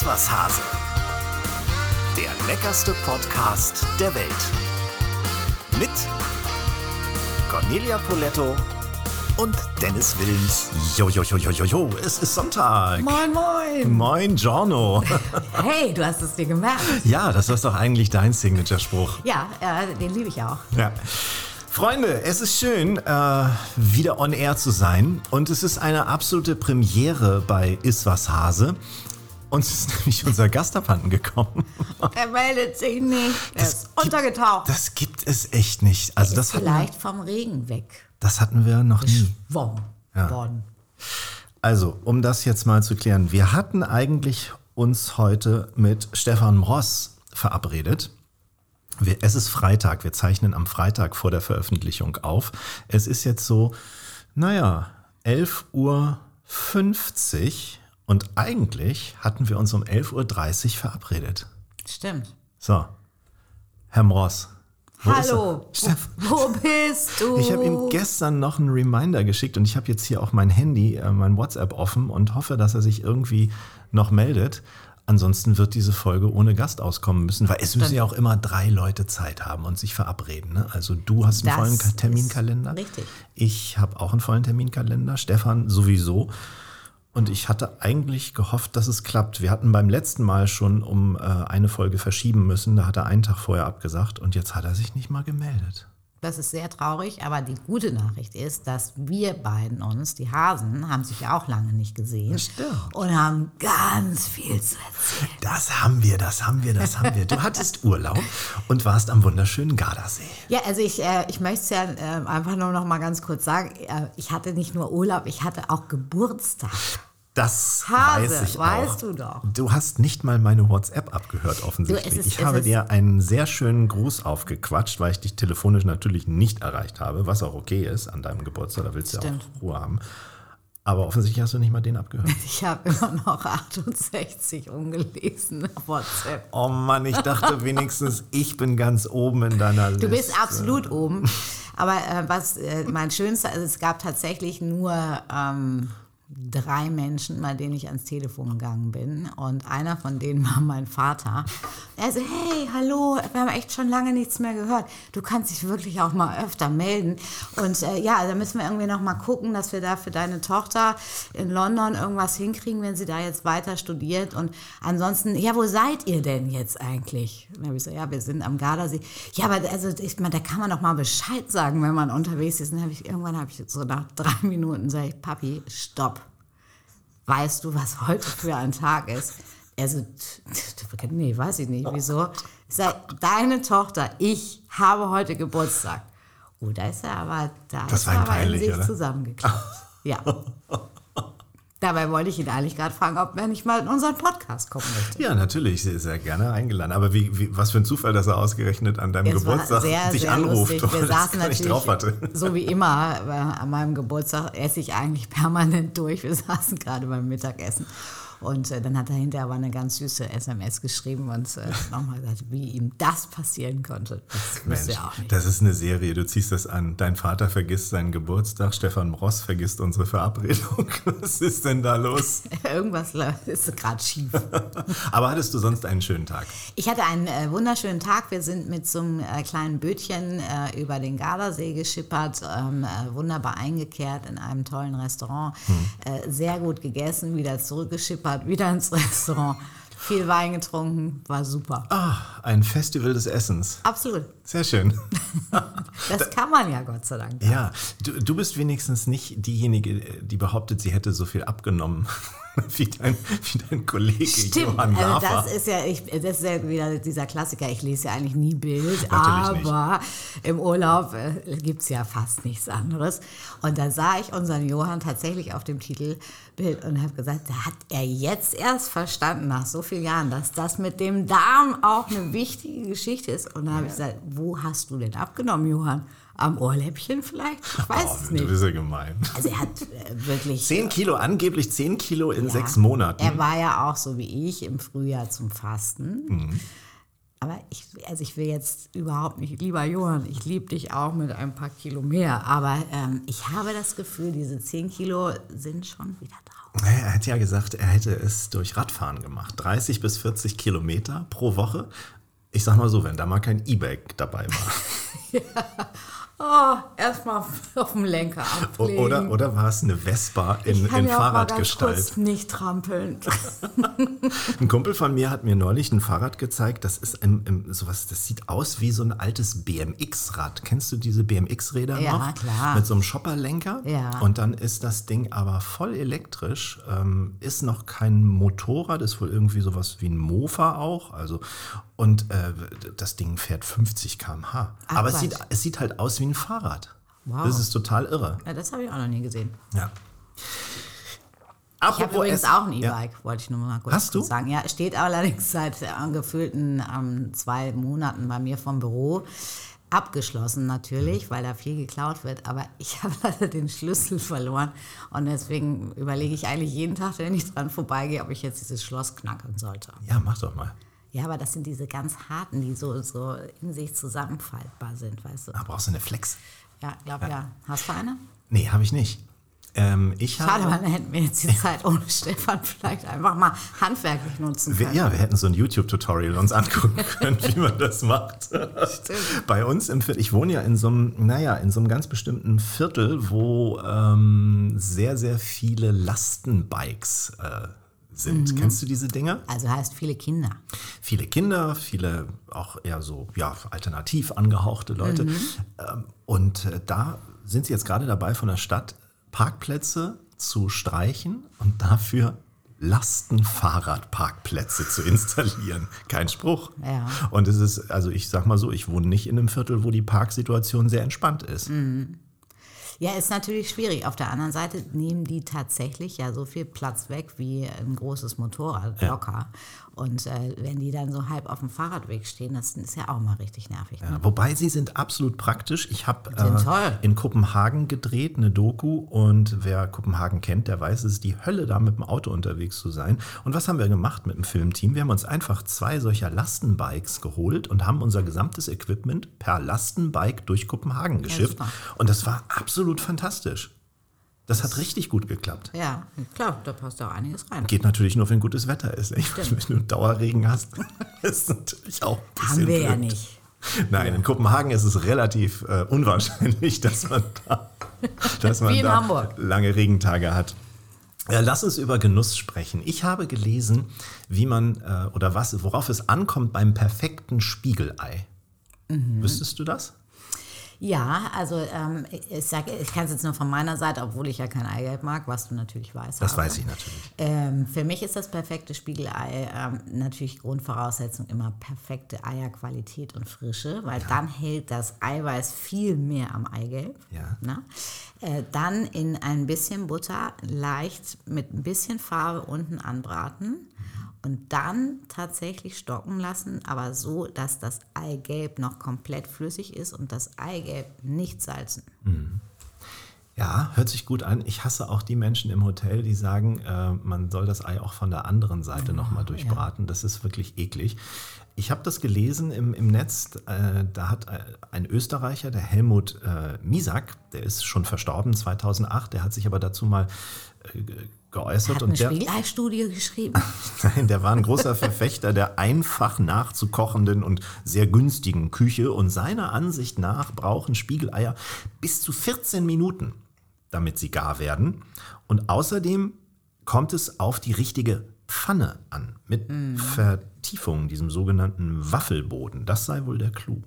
Iswas Hase. Der leckerste Podcast der Welt. Mit Cornelia Poletto und Dennis Wilms. Jo, jo, jo, jo, jo, jo, es ist Sonntag. Moin, moin. Moin, Giorno. Hey, du hast es dir gemerkt. ja, das ist doch eigentlich dein Signature-Spruch. Ja, äh, den liebe ich auch. Ja. Freunde, es ist schön, äh, wieder on air zu sein. Und es ist eine absolute Premiere bei Iswas Hase. Uns ist nämlich unser Gast abhanden gekommen. Er meldet sich nicht. Er Das ist untergetaucht. Das gibt es echt nicht. Also das hatten, wir, Vielleicht vom Regen weg. das hatten wir noch nie. Wom. Worden. Also, um das jetzt mal zu klären. Wir hatten eigentlich uns heute mit Stefan Ross verabredet. Wir, es ist Freitag. Wir zeichnen am Freitag vor der Veröffentlichung auf. Es ist jetzt so, naja, 11.50 Uhr und eigentlich hatten wir uns um 11.30 Uhr verabredet. Stimmt. So, Herr Ross. wo Hallo. Wo bist du? ich habe ihm gestern noch einen Reminder geschickt und ich habe jetzt hier auch mein Handy, äh, mein WhatsApp offen und hoffe, dass er sich irgendwie noch meldet. Ansonsten wird diese Folge ohne Gast auskommen müssen, weil es müssen ja auch immer drei Leute Zeit haben und sich verabreden. Ne? Also du hast einen Das vollen Terminkalender. richtig. Ich habe auch einen vollen Terminkalender. Stefan sowieso. Und ich hatte eigentlich gehofft, dass es klappt. Wir hatten beim letzten Mal schon um äh, eine Folge verschieben müssen. Da hat er einen Tag vorher abgesagt und jetzt hat er sich nicht mal gemeldet. Das ist sehr traurig, aber die gute Nachricht ist, dass wir beiden uns, die Hasen, haben sich ja auch lange nicht gesehen stimmt. und haben ganz viel zu erzählen. Das haben wir, das haben wir, das haben wir. Du hattest Urlaub und warst am wunderschöönen Gardasee. Ja, also ich, äh, ich möchte es ja äh, einfach nur noch mal ganz kurz sagen. Äh, ich hatte nicht nur Urlaub, ich hatte auch Geburtstag. Das Hase, weiß ich weißt auch. du doch. Du hast nicht mal meine WhatsApp abgehört, offensichtlich. Du, ist- ich habe ist- dir einen sehr schönen Gruß aufgequatscht, weil ich dich telefonisch natürlich nicht erreicht habe, was auch okay ist an deinem Geburtstag, da willst du ja auch Ruhe haben. Aber offensichtlich hast du nicht mal den abgehört. Ich habe immer noch 68 ungelesen auf WhatsApp. Oh Mann, ich dachte wenigstens, ich bin ganz oben in deiner Liste. Du bist absolut oben. Aber äh, was äh, mein schönster, also es gab tatsächlich nur ähm, drei Menschen, bei denen ich ans Telefon gegangen bin. Und einer von denen war mein Vater. Er so, hey, hallo, wir haben echt schon lange nichts mehr gehört. Du kannst dich wirklich auch mal öfter melden. Und äh, ja, da müssen wir irgendwie noch mal gucken, dass wir da für deine Tochter in London irgendwas hinkriegen, wenn sie da jetzt weiter studiert. Und ansonsten, ja, wo seid ihr denn jetzt eigentlich? Und dann habe ich so, ja, wir sind am Gardasee. Ja, aber also, ich meine, da kann man doch mal Bescheid sagen, wenn man unterwegs ist. Und dann habe ich, irgendwann habe ich so nach drei Minuten sage ich, Papi, stopp. Weißt du, was heute für ein Tag ist? Er so, nee, weiß ich nicht, wieso? Ich sage, deine Tochter, ich habe heute Geburtstag. Oh, da ist er aber, da Das ist er aber in sich zusammengeklappt. Ja. Dabei wollte ich ihn eigentlich gerade fragen, ob er nicht mal in unseren Podcast kommen möchte. Ja, natürlich, sehr, sehr gerne eingeladen. Aber wie, wie, was für ein Zufall, dass er ausgerechnet an deinem Es Geburtstag sehr, dich sehr anruft, lustig. Wir saßen natürlich, drauf hatte. so wie immer, äh, an meinem Geburtstag esse ich eigentlich permanent durch. Wir saßen gerade beim Mittagessen. Und äh, dann hat er hinterher aber eine ganz süße SMS geschrieben und äh, nochmal gesagt, wie ihm das passieren konnte. Das Mensch, auch nicht. das ist eine Serie. Du ziehst das an. Dein Vater vergisst seinen Geburtstag, Stefan Ross vergisst unsere Verabredung. Was ist denn da los? Irgendwas ist gerade schief. Aber hattest du sonst einen schönen Tag? Ich hatte einen äh, wunderschönen Tag. Wir sind mit so einem äh, kleinen Bötchen äh, über den Gardasee geschippert, ähm, äh, wunderbar eingekehrt in einem tollen Restaurant, äh, sehr gut gegessen, wieder zurückgeschippert, wieder ins Restaurant, viel Wein getrunken, war super. Ah, ein Festival des Essens. Absolut. Sehr schön. Das kann man ja Gott sei Dank. Ja, du, du bist wenigstens nicht diejenige, die behauptet, sie hätte so viel abgenommen wie dein, wie dein Kollege Stimmt, Johann also das ist ja, ich, das ist ja wieder dieser Klassiker. Ich lese ja eigentlich nie Bild, Natürlich nicht. aber im Urlaub äh, gibt es ja fast nichts anderes. Und da sah ich unseren Johann tatsächlich auf dem Titelbild und habe gesagt, da hat er jetzt erst verstanden, nach so vielen Jahren, dass das mit dem Darm auch eine wichtige Geschichte ist. Und dann habe ich gesagt, wo hast du denn abgenommen, Johann? Am Ohrläppchen vielleicht? Ich weiß oh, es du nicht. bist ja gemein. Also er hat äh, wirklich... Zehn Kilo, angeblich zehn Kilo in Ja. sechs Monaten. Er war ja auch so wie ich im Frühjahr zum Fasten. Aber ich, also ich will jetzt überhaupt nicht, lieber Johann, ich liebe dich auch mit ein paar Kilo mehr. Aber ähm, ich habe das Gefühl, diese 10 Kilo sind schon wieder drauf. Er hat ja gesagt, er hätte es durch Radfahren gemacht. 30 bis 40 Kilometer pro Woche. Ich sag mal so, wenn da mal kein E-Bike dabei war. Oh, erstmal auf dem Lenker ablegen. Oder, oder war es eine Vespa in, ich kann in ja Fahrradgestalt? kurz nicht trampeln. Ein Kumpel von mir hat mir neulich ein Fahrrad gezeigt. Das ist im, im, sowas, das sieht aus wie so ein altes BMX-Rad. Kennst du diese BMX-Räder Ja, noch? klar. Mit so einem Shopperlenker. Ja. Und dann ist das Ding aber voll elektrisch. Ähm, ist noch kein Motorrad, ist wohl irgendwie sowas wie ein Mofa auch. Also und äh, das Ding fährt 50 km/h. Ach, aber es sieht, es sieht halt aus wie ein Fahrrad. Wow. Das ist total irre. Ja, das habe ich auch noch nie gesehen. Ja. Ich habe übrigens auch ein Ja. E-Bike, wollte ich nur mal kurz Hast du? sagen. Ja, steht allerdings seit äh, gefühlten ähm, zwei Monaten bei mir vom Büro. Abgeschlossen natürlich, Mhm. weil da viel geklaut wird, aber ich habe leider den Schlüssel verloren und deswegen überlege ich eigentlich jeden Tag, wenn ich dran vorbeigehe, ob ich jetzt dieses Schloss knacken sollte. Ja, mach doch mal. Ja, aber das sind diese ganz harten, die so, so in sich zusammenfaltbar sind, weißt du? Da brauchst du eine Flex. Ja, glaub ja. Hast du eine? Nee, habe ich nicht. Ähm, ich Schade, habe, weil dann hätten wir jetzt die Zeit ohne Stefan vielleicht einfach mal handwerklich nutzen können. ja, wir hätten so ein YouTube-Tutorial uns angucken können, wie man das macht. Bei uns im Viertel, ich wohne ja in so einem, naja, in so einem ganz bestimmten Viertel, wo ähm, sehr, sehr viele Lastenbikes äh, sind. Kennst du diese Dinger? Also heißt viele Kinder. viele Kinder, viele auch eher so ja, alternativ angehauchte Leute. Ähm, und äh, da sind sie jetzt gerade dabei, von der Stadt Parkplätze zu streichen und dafür Lastenfahrradparkplätze zu installieren. Kein Spruch. Ja. Und es ist, also ich sag mal so, ich wohne nicht in einem Viertel, wo die Parksituation sehr entspannt ist. Ja, ist natürlich schwierig. Auf der anderen Seite nehmen die tatsächlich ja so viel Platz weg wie ein großes Motorrad, Ja. Und äh, wenn die dann so halb auf dem Fahrradweg stehen, das ist ja auch mal richtig nervig. Ne? Ja, wobei sie sind absolut praktisch. Ich habe äh, in Kopenhagen gedreht, eine Doku. Und wer Kopenhagen kennt, der weiß, es ist die Hölle, da mit dem Auto unterwegs zu sein. Und was haben wir gemacht mit dem Filmteam? Wir haben uns einfach zwei solcher Lastenbikes geholt und haben unser gesamtes Equipment per Lastenbike durch Kopenhagen geschifft. super. und das war absolut fantastisch. Das hat richtig gut geklappt. Ja, klar, da passt auch einiges rein. Geht natürlich nur, wenn gutes Wetter ist. Ich meine, wenn du Dauerregen hast, ist natürlich auch ein bisschen Haben wir ja blöd. nicht. Nein, in Kopenhagen ist es relativ äh, unwahrscheinlich, dass man da, dass man da Hamburg. lange Regentage hat. Ja, lass uns über Genuss sprechen. Ich habe gelesen, wie man äh, oder was, worauf es ankommt beim perfekten Spiegelei. Mhm. Wüsstest du das? Ja, also ähm, ich sage, ich kann es jetzt nur von meiner Seite, obwohl ich ja kein Eigelb mag, was du natürlich weißt. Das aber, weiß ich natürlich. Ähm, für mich ist das perfekte Spiegelei ähm, natürlich Grundvoraussetzung immer perfekte Eierqualität und Frische, weil dann hält das Eiweiß viel mehr am Eigelb. Ja. Ne? Äh, dann in ein bisschen Butter leicht mit ein bisschen Farbe unten anbraten und dann tatsächlich stocken lassen, aber so, dass das Eigelb noch komplett flüssig ist und das Eigelb nicht salzen. Ja, hört sich gut an. Ich hasse auch die Menschen im Hotel, die sagen, äh, man soll das Ei auch von der anderen Seite nochmal durchbraten. Das ist wirklich eklig. Ich habe das gelesen im, im Netz. Äh, da hat äh, ein Österreicher, der Helmut äh, Misak, der ist schon verstorben 2008, der hat sich aber dazu mal geäußert. Hat eine und der, Spiegelei-Studie geschrieben. Nein, der war ein großer Verfechter der einfach nachzukochenden und sehr günstigen Küche. Und seiner Ansicht nach brauchen Spiegeleier bis zu 14 Minuten, damit sie gar werden. Und außerdem kommt es auf die richtige Pfanne an, mit Vertiefung, diesem sogenannten Waffelboden. Das sei wohl der Clou.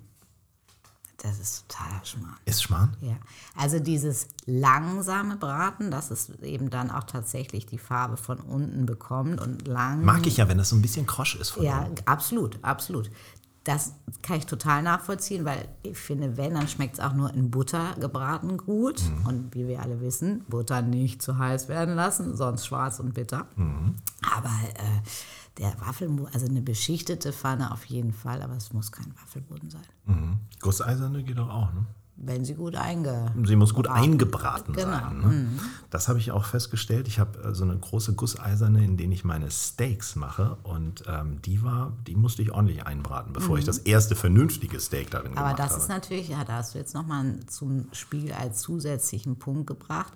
Das ist totaler Schmarrn. Ist Schmarrn? Ja, also dieses langsame Braten, dass es eben dann auch tatsächlich die Farbe von unten bekommt und lang. Mag ich ja, wenn das so ein bisschen krosch ist. Von Ja, unten. absolut, absolut. Das kann ich total nachvollziehen, weil ich finde, wenn, dann schmeckt es auch nur in Butter gebraten gut. Mhm. Und wie wir alle wissen, Butter nicht zu heiß werden lassen, sonst schwarz und bitter. Mhm. Aber äh, der Waffelboden, also eine beschichtete Pfanne auf jeden Fall, aber es muss kein Waffelboden sein. Mhm. Gusseiserne geht doch auch, ne? wenn sie gut einge. Sie muss gut eingebraten Genau. sein. Ne? Das habe ich auch festgestellt. Ich habe äh, so eine große Gusseiserne, in denen ich meine Steaks mache. Und ähm, die war, die musste ich ordentlich einbraten, bevor ich das erste vernünftige Steak darin Mhm. Aber gemacht das habe. ist natürlich, ja, da hast du jetzt nochmal zum Spiel als zusätzlichen Punkt gebracht.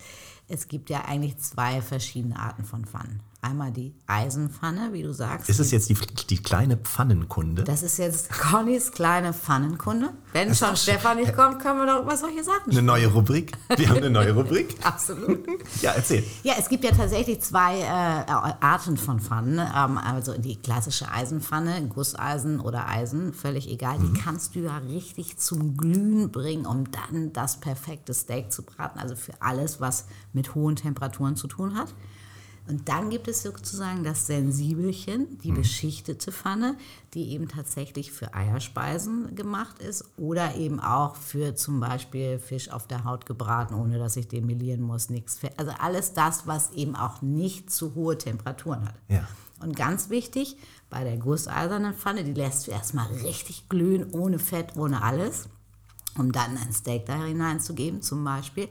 Es gibt ja eigentlich zwei verschiedene Arten von Pfannen. Einmal die Eisenpfanne, wie du sagst. ist es jetzt die, die kleine Pfannenkunde? das ist jetzt Connys kleine Pfannenkunde. Wenn schon auch Stefan nicht kommt, können wir doch über solche Sachen Eine neue Rubrik? Wir haben eine neue Rubrik? Absolut. Ja, erzähl. Ja, es gibt ja tatsächlich zwei äh, Arten von Pfannen. Ähm, also die klassische Eisenpfanne, Gusseisen oder Eisen, völlig egal. Die kannst du ja richtig zum Glühen bringen, um dann das perfekte Steak zu braten. Also für alles, was mit hohen Temperaturen zu tun hat. Und dann gibt es sozusagen das Sensibelchen, die beschichtete Pfanne, die eben tatsächlich für Eierspeisen gemacht ist oder eben auch für zum Beispiel Fisch auf der Haut gebraten, ohne dass ich den melieren muss, nichts. Also alles das, was eben auch nicht zu hohe Temperaturen hat. Ja. Und ganz wichtig, bei der gusseisernen Pfanne, die lässt du erstmal richtig glühen, ohne Fett, ohne alles, um dann ein Steak da hineinzugeben zum Beispiel.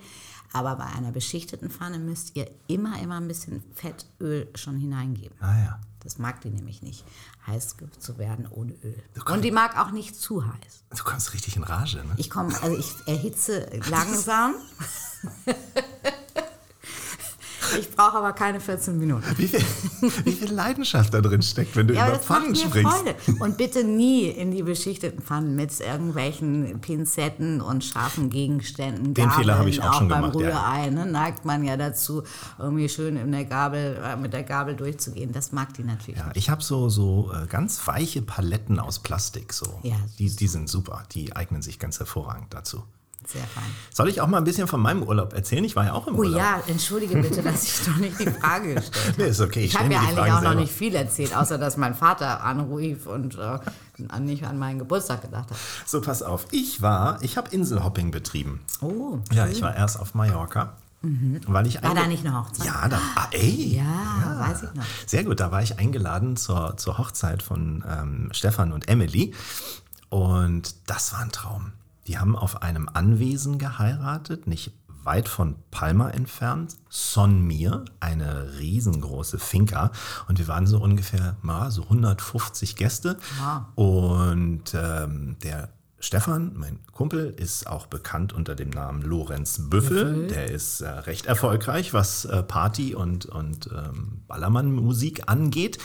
Aber bei einer beschichteten Pfanne müsst ihr immer, immer ein bisschen Fettöl schon hineingeben. Ah ja. Das mag die nämlich nicht, heiß zu werden ohne Öl. kannst- Und die mag auch nicht zu heiß. Du kommst richtig in Rage, ne? Ich komme, also ich erhitze langsam. ich brauche aber keine 14 Minuten. Wie viel, wie viel Leidenschaft da drin steckt, wenn du Ja, über Pfannen mir sprichst. Freude. Und bitte nie in die beschichteten Pfannen mit irgendwelchen Pinzetten und scharfen Gegenständen. Den Fehler habe ich Gabeln. auch schon beim gemacht, ja. Rührei ne, neigt man ja dazu, irgendwie schön in der Gabel, äh, mit der Gabel durchzugehen. Das mag die natürlich Ja, ich habe so, so äh, ganz weiche Paletten aus Plastik. So. Ja. Die, die sind super. Die eignen sich ganz hervorragend dazu. Sehr fein. Soll ich auch mal ein bisschen von meinem Urlaub erzählen? Ich war ja auch im Oh Urlaub. ja, entschuldige bitte, dass ich noch nicht die Frage gestellt habe. Nee, ist okay. Ich, Ich habe mir ja eigentlich Fragen auch noch selber. nicht viel erzählt, außer dass mein Vater anrief und äh, an- nicht an meinen Geburtstag gedacht hat. So, pass auf. Ich war, ich habe Inselhopping betrieben. Oh, Ja, ich war erst auf Mallorca. Weil ich War da nicht eine Hochzeit? Ja, da, ah, ey. Ja, weiß ich noch. Sehr gut, da war ich eingeladen zur, zur Hochzeit von ähm, Stefan und Emily. Und das war ein Traum. Die haben auf einem Anwesen geheiratet, nicht weit von Palma entfernt. Son Mir, eine riesengroße Finca. Und wir waren so ungefähr mal so 150 Gäste. Und ähm, der Stefan, mein Kumpel, ist auch bekannt unter dem Namen Lorenz Büffel. Der ist äh, recht erfolgreich, was äh, Party und, und ähm, Ballermann-Musik angeht.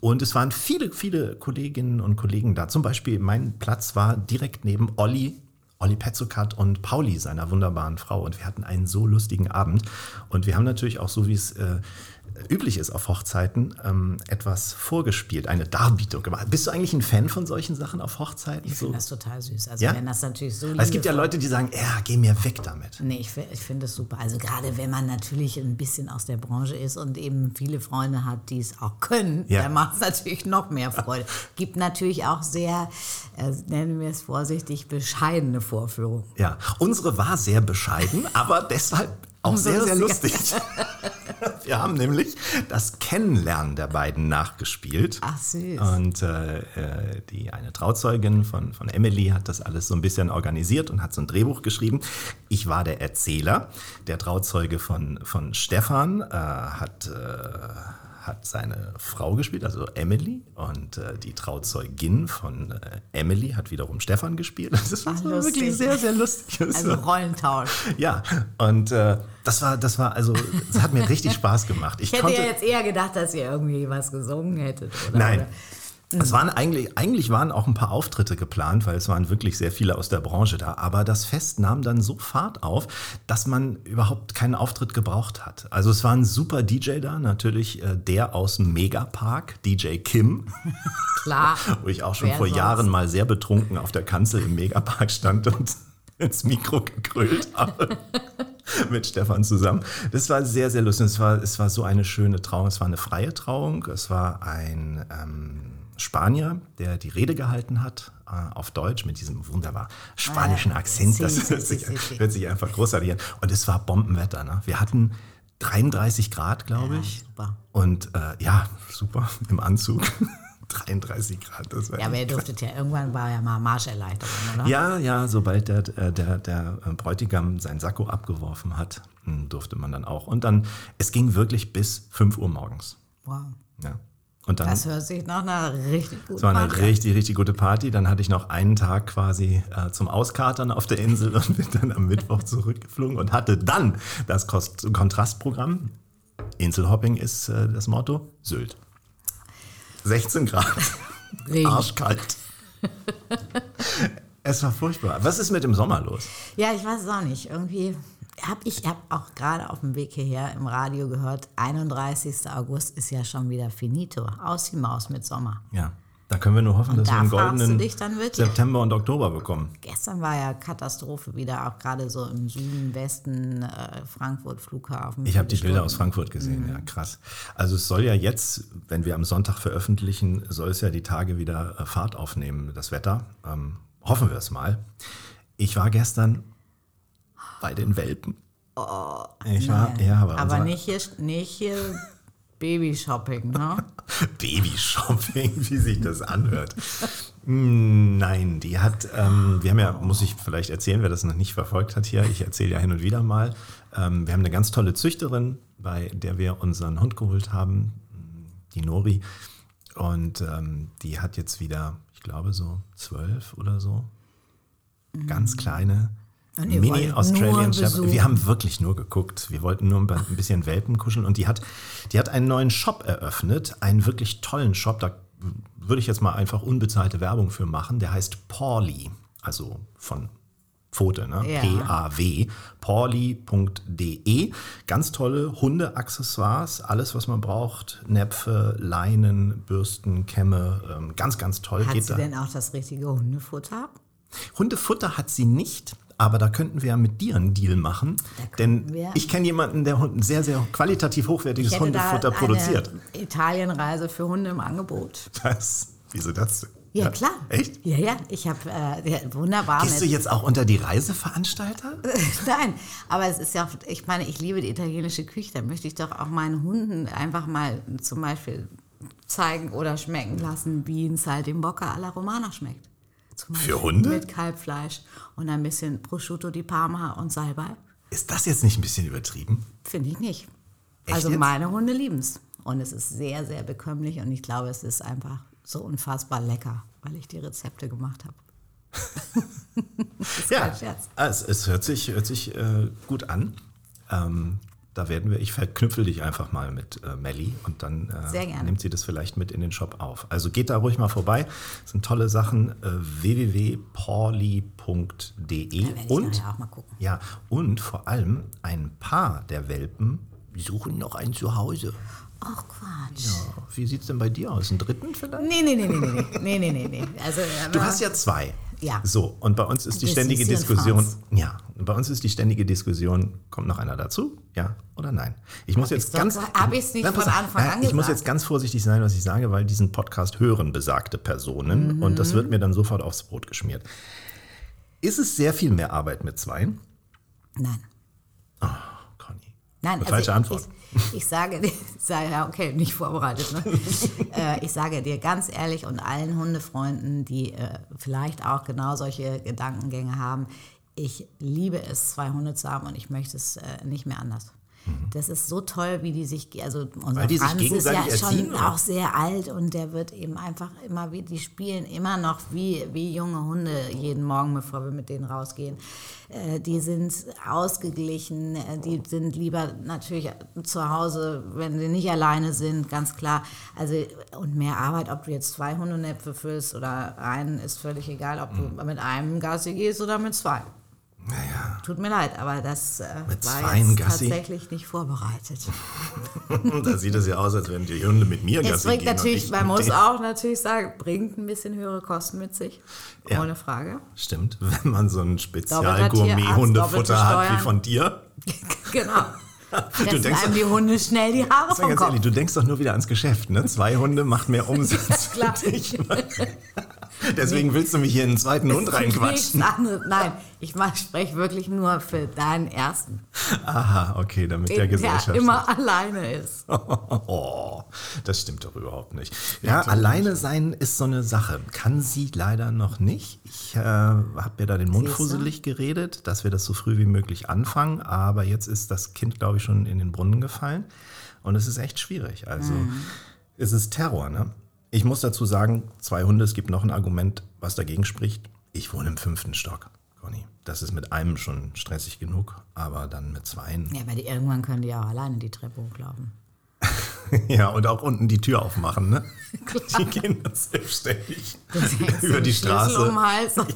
Und es waren viele, viele Kolleginnen und Kollegen da. Zum Beispiel, mein Platz war direkt neben Olli, Olli Petzokat und Pauli, seiner wunderbaren Frau. Und wir hatten einen so lustigen Abend. Und wir haben natürlich auch, so wie es äh, üblich ist auf Hochzeiten, ähm, etwas vorgespielt, eine Darbietung gemacht. Bist du eigentlich ein Fan von solchen Sachen auf Hochzeiten? Ich finde das total süß. Also Ja? wenn das natürlich so es gibt ja Leute, die sagen, ja, geh mir weg damit. Nee, ich, ich finde es super. Also gerade wenn man natürlich ein bisschen aus der Branche ist und eben viele Freunde hat, die es auch können, Ja. dann macht es natürlich noch mehr Freude. Gibt natürlich auch sehr, äh, nennen wir es vorsichtig, bescheidene Vorführungen. Ja, unsere war sehr bescheiden, aber deshalb auch sehr, sehr lustig. Wir haben nämlich das Kennenlernen der beiden nachgespielt. Ach, süß. Und äh, äh, die eine Trauzeugin von, von Emily hat das alles so ein bisschen organisiert und hat so ein Drehbuch geschrieben. Ich war der Erzähler. Der Trauzeuge von, von Stefan äh, hat, äh, hat seine Frau gespielt, also Emily. Und äh, die Trauzeugin von äh, Emily hat wiederum Stefan gespielt. Das war Ach, wirklich sehr, sehr lustig. Also Rollentausch. Ja, und äh, das war, das war, also, es hat mir richtig Spaß gemacht. Ich, Ich hätte ja jetzt eher gedacht, dass ihr irgendwie was gesungen hättet. Oder, nein. Oder? Es waren eigentlich, eigentlich waren auch ein paar Auftritte geplant, weil es waren wirklich sehr viele aus der Branche da. Aber das Fest nahm dann so Fahrt auf, dass man überhaupt keinen Auftritt gebraucht hat. Also es war ein super DJ da, natürlich äh, der aus dem Megapark, DJ Kim, Klar. wo ich auch schon Wer vor sonst? Jahren mal sehr betrunken auf der Kanzel im Megapark stand und ins Mikro gegrölt habe. mit Stefan zusammen. Das war sehr, sehr lustig. Es war, es war so eine schöne Trauung. Es war eine freie Trauung. Es war ein ähm, Spanier, der die Rede gehalten hat äh, auf Deutsch mit diesem wunderbar spanischen Ah, Akzent. Das hört sich, hört sich einfach großartig an. Und es war Bombenwetter. Ne? Wir hatten 33 Grad, glaube ich. super. Und äh, ja, super, im Anzug. 33 Grad. Das war Ja, aber ihr durftet ja, irgendwann war ja mal Marscherleichterung, oder? Ja, ja, sobald der, äh, der, der Bräutigam seinen Sakko abgeworfen hat, hm, durfte man dann auch. Und dann, es ging wirklich bis 5 Uhr morgens. Wow. Ja. Und dann, Das hört sich nach einer richtig guten es war eine Party richtig, richtig gute Party. Dann hatte ich noch einen Tag quasi äh, zum Auskatern auf der Insel und bin dann am Mittwoch zurückgeflogen und hatte dann das Kost Kontrastprogramm. Inselhopping ist äh, das Motto. Sylt. 16 Grad. Regen. Arschkalt. es war furchtbar. Was ist mit dem Sommer los? Ja, ich weiß es auch nicht. Irgendwie habe ich hab auch gerade auf dem Weg hierher im Radio gehört, 31. August ist ja schon wieder finito. Aus die Maus mit Sommer. Ja, da können wir nur hoffen, dass da wir einen goldenen? September und Oktober bekommen. Gestern war ja Katastrophe wieder, auch gerade so im Süden, Westen, äh, Frankfurt, Flughafen. Ich habe die Bilder aus. Frankfurt gesehen, ja krass. Also es soll ja jetzt, wenn wir am Sonntag veröffentlichen, soll es ja die Tage wieder äh, Fahrt aufnehmen, das Wetter. Ähm, hoffen wir es mal. Ich war gestern bei den Welpen. ich war, ja, aber, aber unser nicht hier, nicht hier Babyshopping, ne? Babyshopping, wie sich das anhört. Mm, Nein, die hat, ähm, wir haben ja, muss ich vielleicht erzählen, wer das noch nicht verfolgt hat hier, ich erzähle ja hin und wieder mal, ähm, wir haben eine ganz tolle Züchterin, bei der wir unseren Hund geholt haben, die Nori, und ähm, die hat jetzt wieder, ich glaube so zwölf oder so, ganz kleine. Mini-Australian nur Shepherd. Wir haben wirklich nur geguckt. Wir wollten nur ein bisschen Welpen kuscheln. Und die hat, die hat einen neuen Shop eröffnet, einen wirklich tollen Shop. Da würde ich jetzt mal einfach unbezahlte Werbung für machen. Der heißt Pauli, also von Pfote, ne? Ja. P-A-W, pauli.de. Ganz tolle Hundeaccessoires, alles, was man braucht. Näpfe, Leinen, Bürsten, Kämme, ähm, ganz, ganz toll. Hat Geht sie da. denn auch das richtige Hundefutter? Hundefutter hat sie nicht, aber da könnten wir ja mit dir einen Deal machen. Denn wir. ich kenne jemanden, der ein sehr, sehr qualitativ hochwertiges Hundefutter produziert. Italienreise für Hunde im Angebot. Das, wieso das? Ja, klar. Echt? Ja, ja. Ich habe äh, wunderbar Gehst du jetzt auch unter die Reiseveranstalter? Nein, aber es ist ja, auch- ich meine, ich liebe die italienische Küche. Da möchte ich doch auch meinen Hunden einfach mal zum Beispiel zeigen oder schmecken lassen, wie ein Saltimbocca alla Romana schmeckt. Zum Für Hunde? Mit Kalbfleisch und ein bisschen Prosciutto di Parma und Salbei. Ist das jetzt nicht ein bisschen übertrieben? Finde ich nicht. Echt also jetzt? meine Hunde lieben es. Und es ist sehr, sehr bekömmlich und ich glaube, es ist einfach so unfassbar lecker, weil ich die Rezepte gemacht habe. Scherz. Es, es hört sich, hört sich äh, gut an. Ähm, da werden wir, ich verknüpfe dich einfach mal mit äh, Melli und dann äh, nimmt sie das vielleicht mit in den Shop auf. Also geht da ruhig mal vorbei. Das sind tolle Sachen. Äh, www.pauli.de und, ja, und vor allem ein paar der Welpen suchen noch ein Zuhause. Ach Quatsch. Ja, wie es denn bei dir aus? Einen dritten vielleicht? Nee, nee, nee, nee, nee, nee, nee, nee. Also, du hast ja zwei. Ja. So, und bei uns ist die Das ständige in Diskussion. Ja, und bei uns ist die ständige Diskussion, kommt noch einer dazu? Ja oder nein? Ich muss jetzt doch- ganz. hab ich's nicht Nein, von. Anfang Ja, an Ich muss jetzt ganz vorsichtig sein, was ich sage, weil diesen Podcast hören besagte Personen und Mhm. das wird mir dann sofort aufs Brot geschmiert. Ist es sehr viel mehr Arbeit mit zweien? Nein. Conny. Nein, also falsche ich, Antwort. Ich, ich sage dir, sage, ja, okay, nicht vorbereitet. Ne? äh, ich sage dir ganz ehrlich und allen Hundefreunden, die äh, vielleicht auch genau solche Gedankengänge haben, ich liebe es, zwei Hunde zu haben und ich möchte es äh, nicht mehr anders. Das ist so toll, wie die sich, also unser Mhm. Weil Franz ist ja schon erziehen, oder? auch sehr alt und der wird eben einfach immer wie, die spielen immer noch wie, wie junge Hunde jeden Morgen, bevor wir mit denen rausgehen. Äh, die sind ausgeglichen, äh, die sind lieber natürlich zu Hause, wenn sie nicht alleine sind, ganz klar. Also und mehr Arbeit, ob du jetzt zwei Hundenäpfe füllst oder einen, ist völlig egal, ob Mhm. du mit einem Gassi gehst oder mit zwei. Naja, Tut mir leid, aber das äh, war jetzt Gassi? tatsächlich nicht vorbereitet. da sieht es ja aus, als wenn die Hunde mit mir Es Gassi bringt gehen natürlich, ich man muss denen. auch natürlich sagen, bringt ein bisschen höhere Kosten mit sich. Ja. Ohne Frage. Stimmt, wenn man so ein Spezial-Gourmet-Hundefutter hat wie von dir. genau. Du Fressen denkst, einem die Hunde schnell die Haare vom Kopf. ehrlich, du denkst doch nur wieder ans Geschäft, ne? Zwei Hunde macht mehr Umsatz. klar. Deswegen willst du mich hier in einen zweiten Hund reinquatschen. Nein, ich spreche wirklich nur für deinen ersten. Aha, okay, damit der Den, der Gesellschaft. immer alleine ist. Oh, das stimmt doch überhaupt nicht. Ja, alleine sein ist so eine Sache. Kann sie leider noch nicht. Ich äh, habe mir da den Mund fusselig geredet, dass wir das so früh wie möglich anfangen. Aber jetzt ist das Kind, glaube ich, schon in den Brunnen gefallen. Und es ist echt schwierig. Also es ist Terror. Ne? Ich muss dazu sagen, zwei Hunde, es gibt noch ein Argument, was dagegen spricht. Ich wohne im fünften Stock, Conny. Das ist mit einem schon stressig genug, aber dann mit zweien. Ja, weil die, irgendwann können die auch alleine die Treppe hochlaufen. Ja, und auch unten die Tür aufmachen, ne? Die gehen dann selbstständig über die Straße. Um Hals und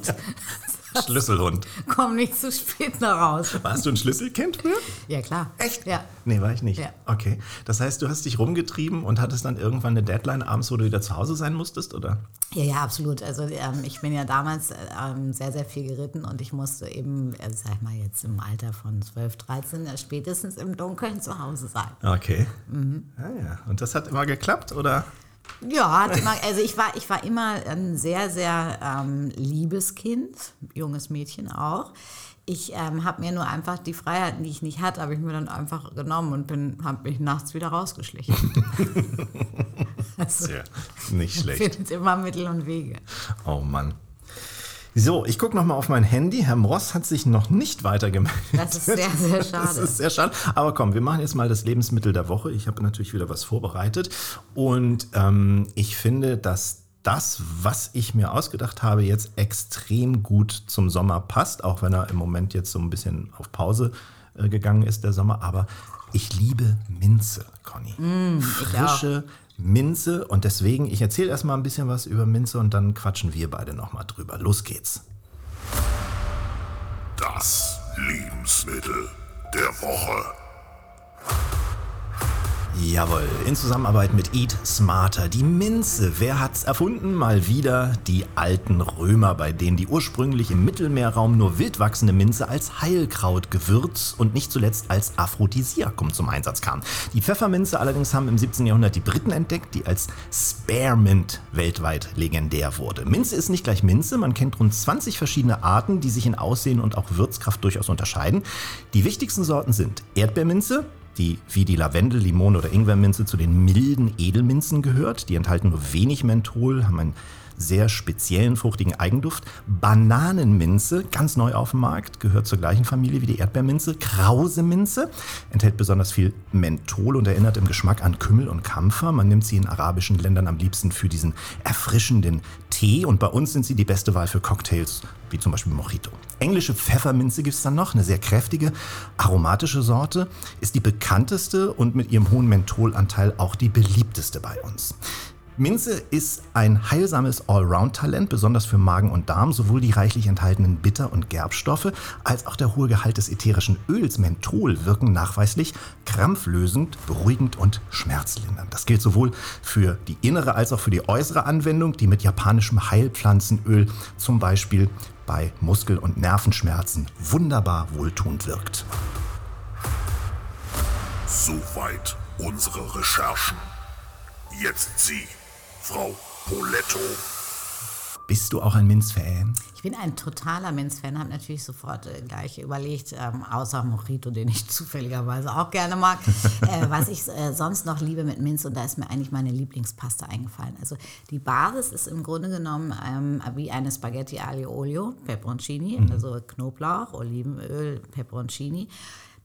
Schlüsselhund. komm nicht zu spät nach raus. Warst du ein Schlüsselkind früher? Ja, klar. Echt? Ja. Nee, war ich nicht. Ja. Okay. Das heißt, du hast dich rumgetrieben und hattest dann irgendwann eine Deadline abends, wo du wieder zu Hause sein musstest, oder? Ja, ja, absolut. Also ähm, ich bin ja damals ähm, sehr, sehr viel geritten und ich musste eben, äh, sag ich mal jetzt im Alter von 12, 13, äh, spätestens im Dunkeln zu Hause sein. Okay. Mhm. Ah, ja. Und das hat immer geklappt, oder? Ja, also ich war, ich war immer ein sehr, sehr ähm, liebes Kind, junges Mädchen auch. Ich ähm, habe mir nur einfach die Freiheiten, die ich nicht hatte, habe ich mir dann einfach genommen und bin, habe mich nachts wieder rausgeschlichen. also, Ja, nicht schlecht. findet immer Mittel und Wege. Oh Mann. So, ich gucke nochmal auf mein Handy. Herr Moss hat sich noch nicht weiter gemeldet. Das ist sehr, sehr schade. Das ist sehr schade. Aber komm, wir machen jetzt mal das Lebensmittel der Woche. Ich habe natürlich wieder was vorbereitet. Und ähm, ich finde, dass das, was ich mir ausgedacht habe, jetzt extrem gut zum Sommer passt, auch wenn er im Moment jetzt so ein bisschen auf Pause äh, gegangen ist, der Sommer. Aber ich liebe Minze, Conny. Mm, Frische Minze. Und deswegen, ich erzähle erstmal ein bisschen was über Minze und dann quatschen wir beide nochmal drüber. Los geht's. Das Lebensmittel der Woche. Jawohl, in Zusammenarbeit mit Eat Smarter. Die Minze, wer hat's erfunden? Mal wieder die alten Römer, bei denen die ursprünglich im Mittelmeerraum nur wild wachsende Minze als Heilkraut, Gewürz und nicht zuletzt als Aphrodisiakum zum Einsatz kam. Die Pfefferminze allerdings haben im 17. Jahrhundert die Briten entdeckt, die als Spearmint weltweit legendär wurde. Minze ist nicht gleich Minze, man kennt rund 20 verschiedene Arten, die sich in Aussehen und auch Würzkraft durchaus unterscheiden. Die wichtigsten Sorten sind Erdbeerminze, die wie die Lavendel, Limone oder Ingwerminze zu den milden Edelminzen gehört. Die enthalten nur wenig Menthol, haben einen sehr speziellen fruchtigen Eigenduft. Bananenminze, ganz neu auf dem Markt, gehört zur gleichen Familie wie die Erdbeerminze. Krause-Minze enthält besonders viel Menthol und erinnert im Geschmack an Kümmel und Kampfer. Man nimmt sie in arabischen Ländern am liebsten für diesen erfrischenden Tee und bei uns sind sie die beste Wahl für Cocktails, wie zum Beispiel Mojito. Englische Pfefferminze gibt es dann noch, eine sehr kräftige, aromatische Sorte, ist die bekannteste und mit ihrem hohen Mentholanteil auch die beliebteste bei uns. Minze ist ein heilsames Allround-Talent, besonders für Magen und Darm. Sowohl die reichlich enthaltenen Bitter- und Gerbstoffe als auch der hohe Gehalt des ätherischen Öls Menthol wirken nachweislich krampflösend, beruhigend und schmerzlindernd. Das gilt sowohl für die innere als auch für die äußere Anwendung, die mit japanischem Heilpflanzenöl zum Beispiel bei Muskel- und Nervenschmerzen wunderbar wohltuend wirkt. Soweit unsere Recherchen. Jetzt Sie, Frau Poletto. Bist du auch ein Minz-Fan? Ich bin ein totaler Minz-Fan, habe natürlich sofort äh, gleich überlegt, ähm, außer Mojito, den ich zufälligerweise auch gerne mag, äh, was ich äh, sonst noch liebe mit Minz und da ist mir eigentlich meine Lieblingspasta eingefallen. Also die Basis ist im Grunde genommen ähm, wie eine Spaghetti aglio olio, Peperoncini, also Knoblauch, Olivenöl, Peperoncini.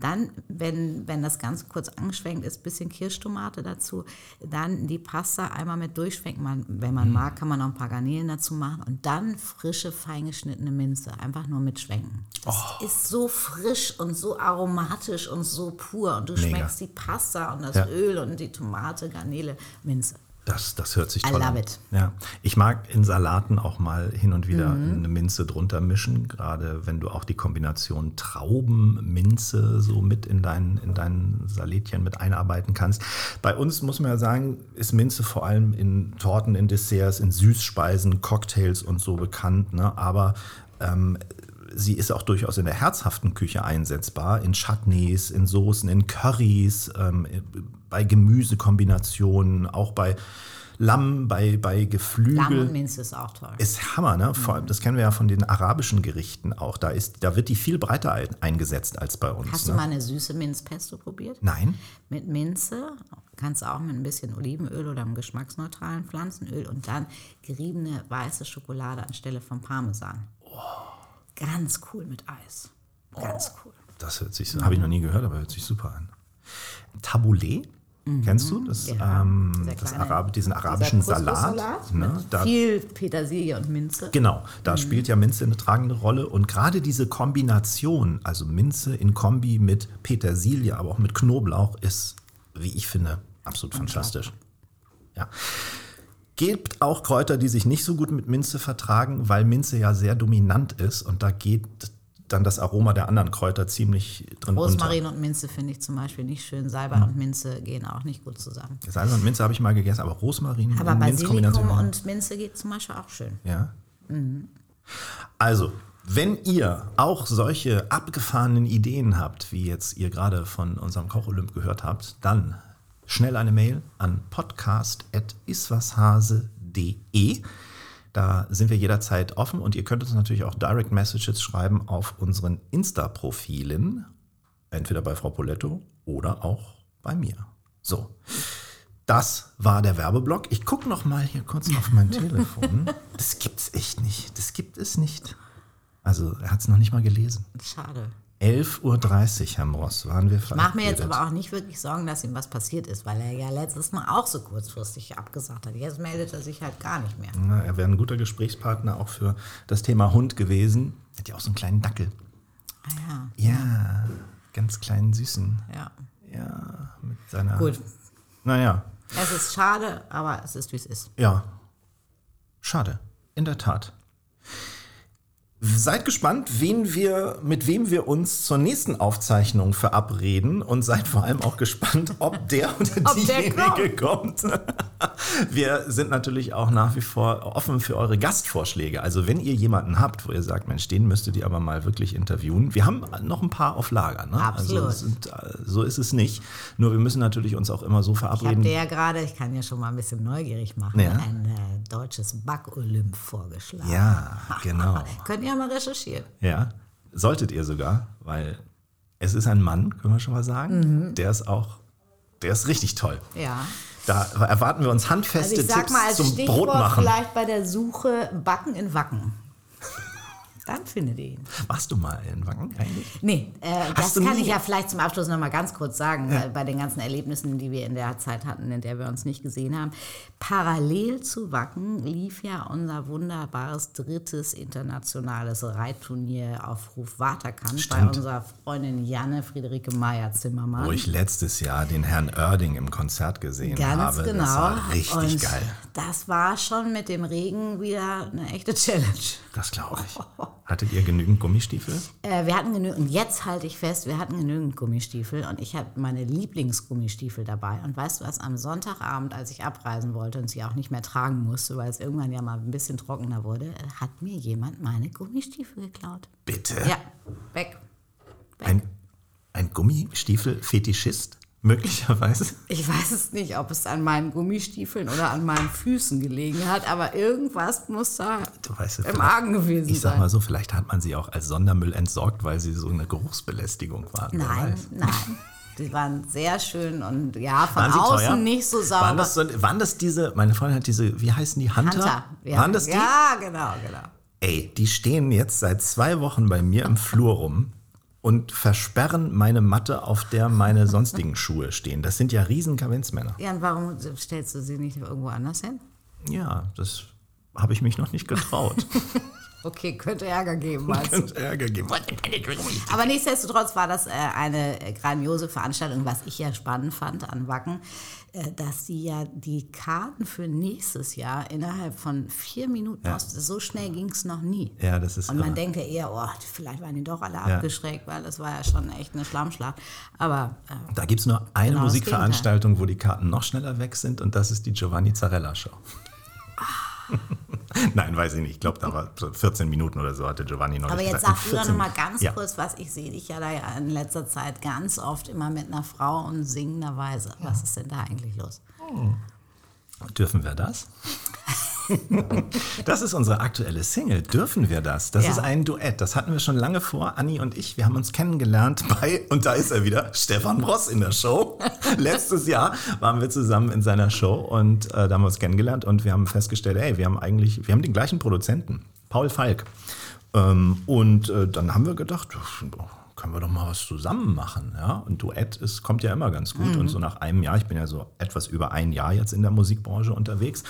Dann, wenn, wenn das Ganze kurz angeschwenkt ist, bisschen Kirschtomate dazu, dann die Pasta einmal mit durchschwenken. Man, wenn man mag, kann man noch ein paar Garnelen dazu machen und dann frische, feingeschnittene Minze. Einfach nur mitschwenken. Das ist so frisch und so aromatisch und so pur. Und du Mega. schmeckst die Pasta und das Ja. Öl und die Tomate, Garnele, Minze. Das, das hört sich I toll an. love it. Ja. Ich mag in Salaten auch mal hin und wieder eine Minze drunter mischen, gerade wenn du auch die Kombination Trauben-Minze so mit in dein, in dein Salätchen mit einarbeiten kannst. Bei uns muss man ja sagen, ist Minze vor allem in Torten, in Desserts, in Süßspeisen, Cocktails und so bekannt. Ne? Aber ähm, sie ist auch durchaus in der herzhaften Küche einsetzbar, in Chutneys, in Soßen, in Currys, ähm, bei Gemüsekombinationen, auch bei Lamm, bei, bei Geflügel. Lamm und Minze ist auch toll. Ist Hammer, ne? Vor allem, das kennen wir ja von den arabischen Gerichten auch. Da, ist, da wird die viel breiter ein, eingesetzt als bei uns. Hast ne? du mal eine süße Minzpesto probiert? Nein? Mit Minze, kannst du auch mit ein bisschen Olivenöl oder einem geschmacksneutralen Pflanzenöl und dann geriebene weiße Schokolade anstelle von Parmesan. Ganz cool mit Eis. Ganz cool. Das hört sich, habe ich noch nie gehört, aber hört sich super an. Tabbouleh, kennst du? Das, Mhm. Ja, ähm, das Arab, diesen arabischen Salat. Couscous-Salat Ne? Da, viel Petersilie und Minze. genau, Mhm. da spielt ja Minze eine tragende Rolle. Und gerade diese Kombination, also Minze in Kombi mit Petersilie, aber auch mit Knoblauch, ist, wie ich finde, absolut fantastisch. Ja. Gibt auch Kräuter, die sich nicht so gut mit Minze vertragen, weil Minze ja sehr dominant ist und da geht dann das Aroma der anderen Kräuter ziemlich drin unter. Rosmarin und Minze finde ich zum Beispiel nicht schön. Salbei und Minze gehen auch nicht gut zusammen. Salbei und Minze habe ich mal gegessen, aber Rosmarin Aber und. Basilikum und Minze geht zum Beispiel auch schön. Ja. Also, wenn ihr auch solche abgefahrenen Ideen habt, wie jetzt ihr gerade von unserem Koch-Olymp gehört habt, dann schnell eine Mail an podcast.iswashase.de. Da sind wir jederzeit offen und ihr könnt uns natürlich auch Direct Messages schreiben auf unseren Insta-Profilen, entweder bei Frau Poletto oder auch bei mir. So, das war der Werbeblock. Ich gucke noch mal hier kurz auf mein Telefon. Das gibt's echt nicht. Das gibt es nicht. Also, er hat es noch nicht mal gelesen. Schade. 11.30 Uhr, Herr Moss, waren wir Ich mache mir jetzt verabredet. aber auch nicht wirklich Sorgen, dass ihm was passiert ist, weil er ja letztes Mal auch so kurzfristig abgesagt hat. Jetzt meldet er sich halt gar nicht mehr. Na, er wäre ein guter Gesprächspartner auch für das Thema Hund gewesen. Hat ja auch so einen kleinen Dackel. Ah Ja, ganz kleinen, süßen. ja, ja. Ja, mit seiner. Gut. Naja, Es ist schade, aber es ist, wie es ist. ja. Schade. In der Tat. Seid gespannt, wen wir, mit wem wir uns zur nächsten Aufzeichnung verabreden und seid vor allem auch gespannt, ob der oder Ob der diejenige kommt. Wir sind natürlich auch nach wie vor offen für eure Gastvorschläge. Also wenn ihr jemanden habt, wo ihr sagt, Mensch, den müsstet ihr aber mal wirklich interviewen. Wir haben noch ein paar auf Lager. Ne? Absolut. Also sind, äh, so ist es nicht. Nur wir müssen natürlich uns auch immer so Ich habe verabreden. ja gerade, ich kann ja schon mal ein bisschen neugierig machen, Ja. ein äh, deutsches Back-Olymp vorgeschlagen. Ja, genau. Könnt ihr ja mal recherchieren. Ja, solltet ihr sogar, weil es ist ein Mann, können wir schon mal sagen. Der ist auch, der ist richtig toll. Ja. Da erwarten wir uns handfeste Also ich sag Tipps mal als zum Stichwort Brotmachen. vielleicht bei der Suche Backen in Wacken. Dann findet ihr ihn. Warst du mal in Wacken eigentlich? Nee, äh, das kann nie- ich ja vielleicht zum Abschluss noch mal ganz kurz sagen, weil bei den ganzen Erlebnissen, die wir in der Zeit hatten, in der wir uns nicht gesehen haben. Parallel zu Wacken lief ja unser wunderbares drittes internationales Reitturnier auf Ruf Waterkant bei unserer Freundin Janne Friederike Meyer-Zimmermann. Wo ich letztes Jahr den Herrn Oerding im Konzert gesehen Ganz habe. genau. Das war richtig Und geil. Das war schon mit dem Regen wieder eine echte Challenge. Das glaube ich. Hattet ihr genügend Gummistiefel? Äh, wir hatten genügend, und jetzt halte ich fest, wir hatten genügend Gummistiefel und ich habe meine Lieblingsgummistiefel dabei. Und weißt du was, am Sonntagabend, als ich abreisen wollte und sie auch nicht mehr tragen musste, weil es irgendwann ja mal ein bisschen trockener wurde, hat mir jemand meine Gummistiefel geklaut. Bitte? Ja, weg. Ein, ein Gummistiefel-Fetischist? Möglicherweise? Ich weiß es nicht, ob es an meinen Gummistiefeln oder an meinen Füßen gelegen hat, aber irgendwas muss da Du weißt im Argen gewesen Ich sag sein. mal so, vielleicht hat man sie auch als Sondermüll entsorgt, weil sie so eine Geruchsbelästigung waren. Nein, nein. Die waren sehr schön und ja, von außen teuer? nicht so sauber. Waren das, so, waren das diese, meine Freundin hat diese, wie heißen die, Hunter? Hunter. Ja. Waren das die? Ja, genau, genau. Ey, die stehen jetzt seit zwei Wochen bei mir im Flur rum und versperren meine Matte, auf der meine sonstigen Schuhe stehen. Das sind ja riesen Kavenzmänner. Ja, und warum stellst du sie nicht irgendwo anders hin? Ja, das habe ich mich noch nicht getraut. Okay, könnte Ärger geben, meinst? Könnte Ärger geben. Aber nichtsdestotrotz war das äh, eine äh, grandiose Veranstaltung, was ich ja spannend fand an Wacken, äh, dass sie ja die Karten für nächstes Jahr innerhalb von vier Minuten aus, so schnell ging es noch nie. Ja, das ist Und man irre. denkt ja eher, oh, vielleicht waren die doch alle Ja. abgeschreckt, weil das war ja schon echt eine Schlammschlacht. Aber äh, Da gibt es nur eine Genau Musikveranstaltung, wo die Karten noch schneller weg sind und das ist die Giovanni Zarella Show. Nein, weiß ich nicht. Ich glaube, da war so 14 Minuten oder so hatte Giovanni noch Aber jetzt gesagt. sag du doch 14 noch mal ganz ja. kurz was. Ich sehe dich ja da ja in letzter Zeit ganz oft immer mit einer Frau und singender Weise. Was ist denn da eigentlich los? Dürfen wir das? Das ist unsere aktuelle Single. Dürfen wir das? Das Ja. ist ein Duett. Das hatten wir schon lange vor, Anni und ich. Wir haben uns kennengelernt bei, und da ist er wieder, Stefan Ross in der Show. Letztes Jahr waren wir zusammen in seiner Show und äh, da haben wir uns kennengelernt und wir haben festgestellt, ey, wir haben eigentlich, wir haben den gleichen Produzenten, Paul Falk. Ähm, und äh, dann haben wir gedacht, können wir doch mal was zusammen machen. Ja? Und Duett ist, kommt ja immer ganz gut. Und so nach einem Jahr, ich bin ja so etwas über ein Jahr jetzt in der Musikbranche unterwegs,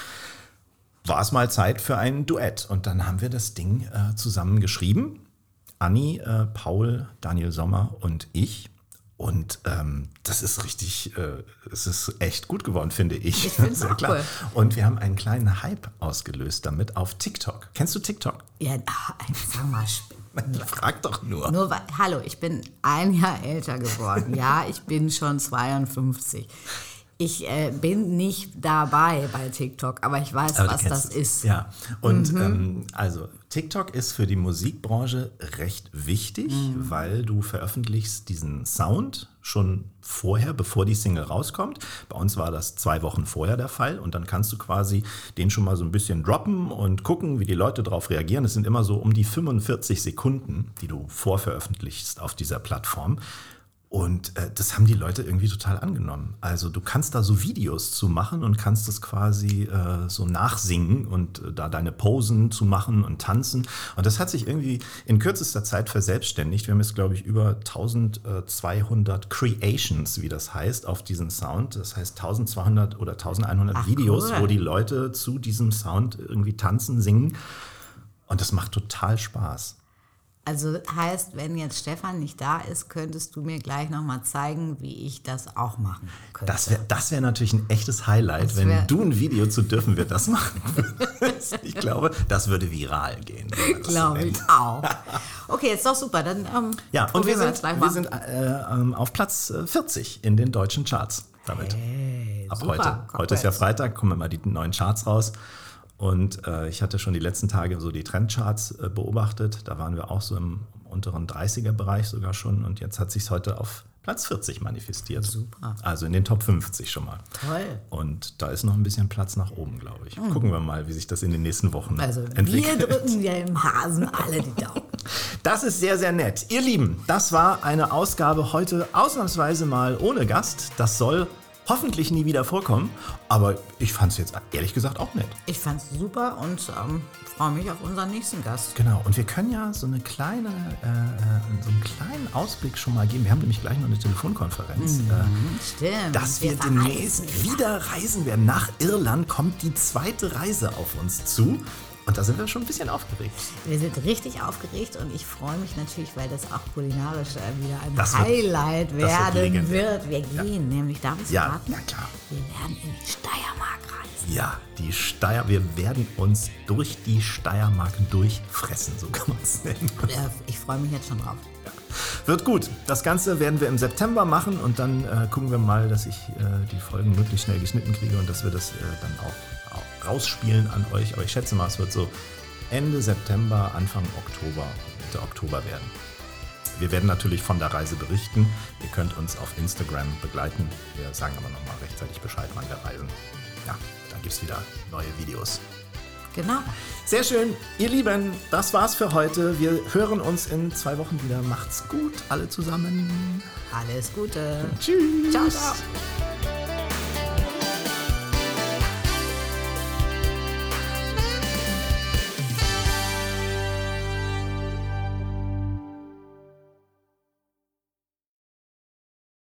war es mal Zeit für ein Duett. Und dann haben wir das Ding äh, zusammen geschrieben. Anni, äh, Paul, Daniel Sommer und ich. Und ähm, das ist richtig, äh, es ist echt gut geworden, finde ich. Ich find's Sehr auch cool. Und wir haben einen kleinen Hype ausgelöst damit auf TikTok. Kennst du TikTok? Ja, ah, sag mal, Frag doch nur. nur weil, hallo, ich bin ein Jahr älter geworden. Ja, ich bin schon 52. Ich äh, bin nicht dabei bei TikTok, aber ich weiß, Aber was das es. ist. Ja, und ähm, also TikTok ist für die Musikbranche recht wichtig, weil du veröffentlichst diesen Sound schon vorher, bevor die Single rauskommt. Bei uns war das zwei Wochen vorher der Fall und dann kannst du quasi den schon mal so ein bisschen droppen und gucken, wie die Leute darauf reagieren. Es sind immer so um die 45 Sekunden, die du vorveröffentlichst auf dieser Plattform. Und äh, das haben die Leute irgendwie total angenommen. Also du kannst da so Videos zu machen und kannst das quasi äh, so nachsingen und äh, da deine Posen zu machen und tanzen. Und das hat sich irgendwie in kürzester Zeit verselbstständigt. Wir haben jetzt, glaube ich, über 1200 Creations, wie das heißt, auf diesen Sound. Das heißt 1200 oder 1100 Ach, Videos, cool. wo die Leute zu diesem Sound irgendwie tanzen, singen. Und das macht total Spaß. Also heißt, wenn jetzt Stefan nicht da ist, könntest du mir gleich nochmal zeigen, wie ich das auch machen könnte. Das wäre das wär natürlich ein echtes Highlight, wenn du ein Video zu dürfen wir das machen würdest. Ich glaube, das würde viral gehen. Glaube ich auch. Okay, ist doch super. Dann ähm, Ja, und wir sind, wir mal. sind äh, ähm, auf Platz äh, 40 in den deutschen Charts damit. Ab super, heute. Heute ist ja. Freitag, kommen immer die neuen Charts raus. Und äh, ich hatte schon die letzten Tage so die Trendcharts äh, beobachtet. Da waren wir auch so im unteren 30er-Bereich sogar schon. Und jetzt hat sich heute auf Platz 40 manifestiert. Super. Also in den Top 50 schon mal. Toll. Und da ist noch ein bisschen Platz nach oben, glaube ich. Gucken wir mal, wie sich das in den nächsten Wochen Also wir entwickelt. drücken dir im Hasen alle die Daumen. Das ist sehr, sehr nett. Ihr Lieben, das war eine Ausgabe heute ausnahmsweise mal ohne Gast. Das soll hoffentlich nie wieder vorkommen. Aber ich fand es jetzt ehrlich gesagt auch nett. Ich fand's super und ähm, freue mich auf unseren nächsten Gast. Genau, und wir können ja so eine kleine, äh, äh, so einen kleinen Ausblick schon mal geben. Wir haben nämlich gleich noch eine Telefonkonferenz. Äh, Stimmt. dass wir, verreisen demnächst wieder reisen werden. Nach Irland kommt die zweite Reise auf uns zu. Und da sind wir schon ein bisschen aufgeregt. Wir sind richtig aufgeregt und ich freue mich natürlich, weil das auch kulinarisch äh, wieder ein Das wird- Highlight wird werden legendär. wird. Wir gehen nämlich, darf ich Ja, verraten? ja klar. Wir werden in die Steiermark reisen. Ja, die Steier, wir werden uns durch die Steiermark durchfressen, so kann man es nennen. Äh, Ich freue mich jetzt schon drauf. Wird gut. Das Ganze werden wir im September machen und dann äh, gucken wir mal, dass ich äh, die Folgen möglichst schnell geschnitten kriege und dass wir das äh, dann auch rausspielen an euch. Aber ich schätze mal, es wird so Ende September, Anfang Oktober, Mitte Oktober werden. Wir werden natürlich von der Reise berichten. Ihr könnt uns auf Instagram begleiten. Wir sagen aber nochmal rechtzeitig Bescheid, wann wir reisen. Ja, da gibt es wieder neue Videos. Genau. Sehr schön, ihr Lieben, das war's für heute. Wir hören uns in zwei Wochen wieder. Macht's gut, alle zusammen. Alles Gute. Tschüss. Ciao, ciao.